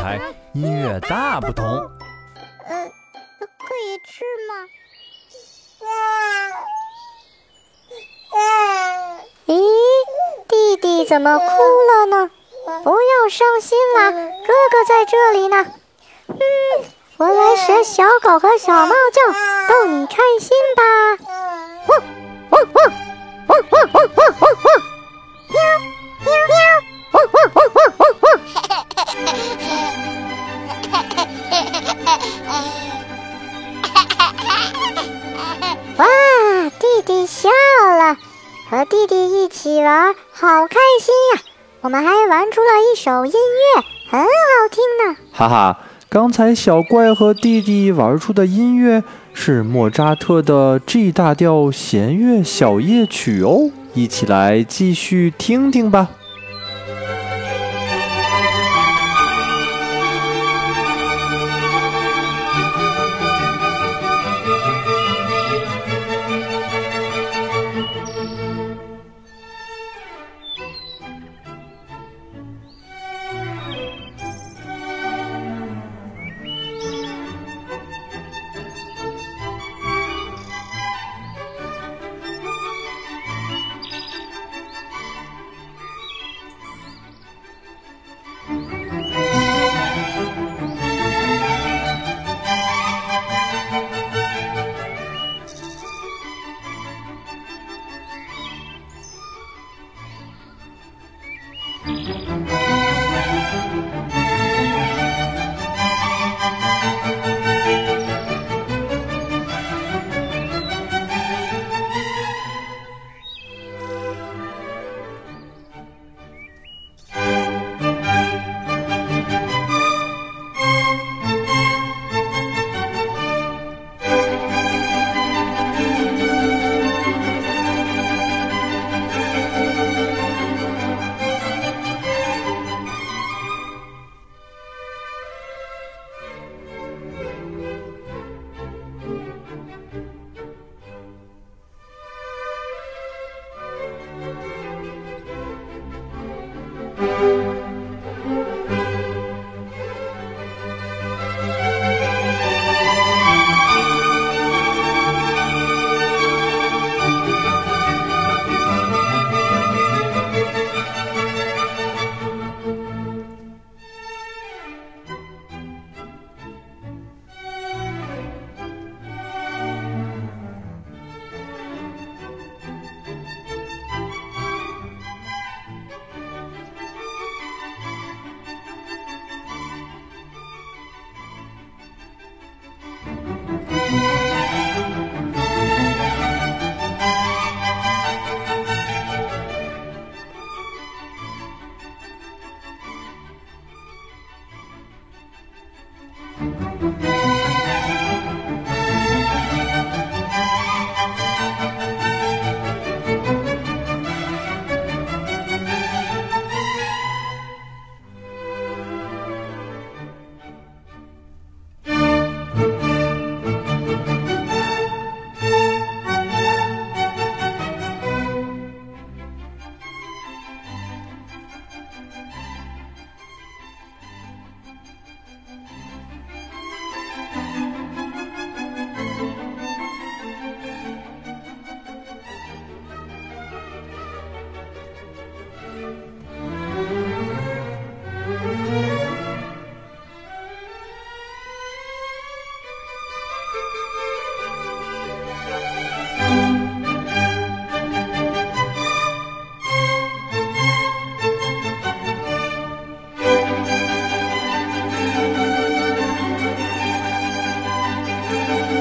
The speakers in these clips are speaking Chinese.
台音乐大不同。呃，可以吃吗？咦，弟弟怎么哭了呢？不要伤心啦，哥哥在这里呢。嗯，我来学小狗和小猫叫，逗你开心吧。汪汪汪汪汪汪汪汪汪！哇，弟弟笑了，和弟弟一起玩，好开心呀！我们还玩出了一首音乐，很好听呢。哈哈，刚才小怪和弟弟玩出的音乐是莫扎特的 G 大调弦乐小夜曲哦，一起来继续听听吧。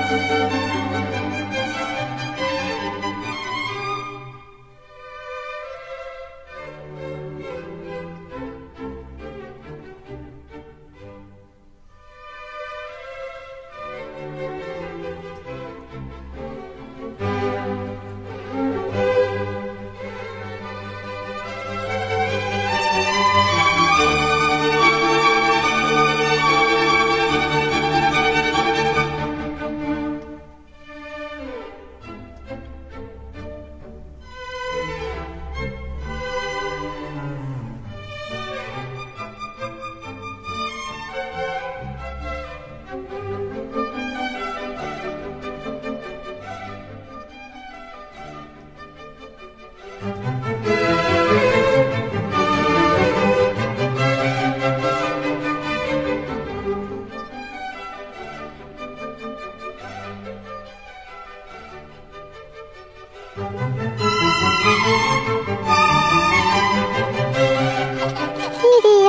Música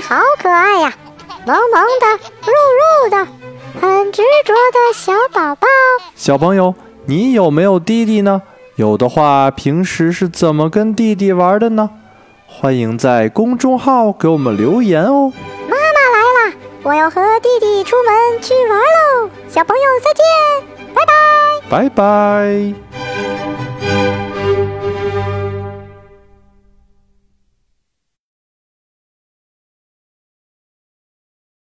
好可爱呀，萌萌的，肉肉的，很执着的小宝宝。小朋友，你有没有弟弟呢？有的话，平时是怎么跟弟弟玩的呢？欢迎在公众号给我们留言哦。妈妈来啦，我要和弟弟出门去玩喽。小朋友再见，拜拜。拜拜。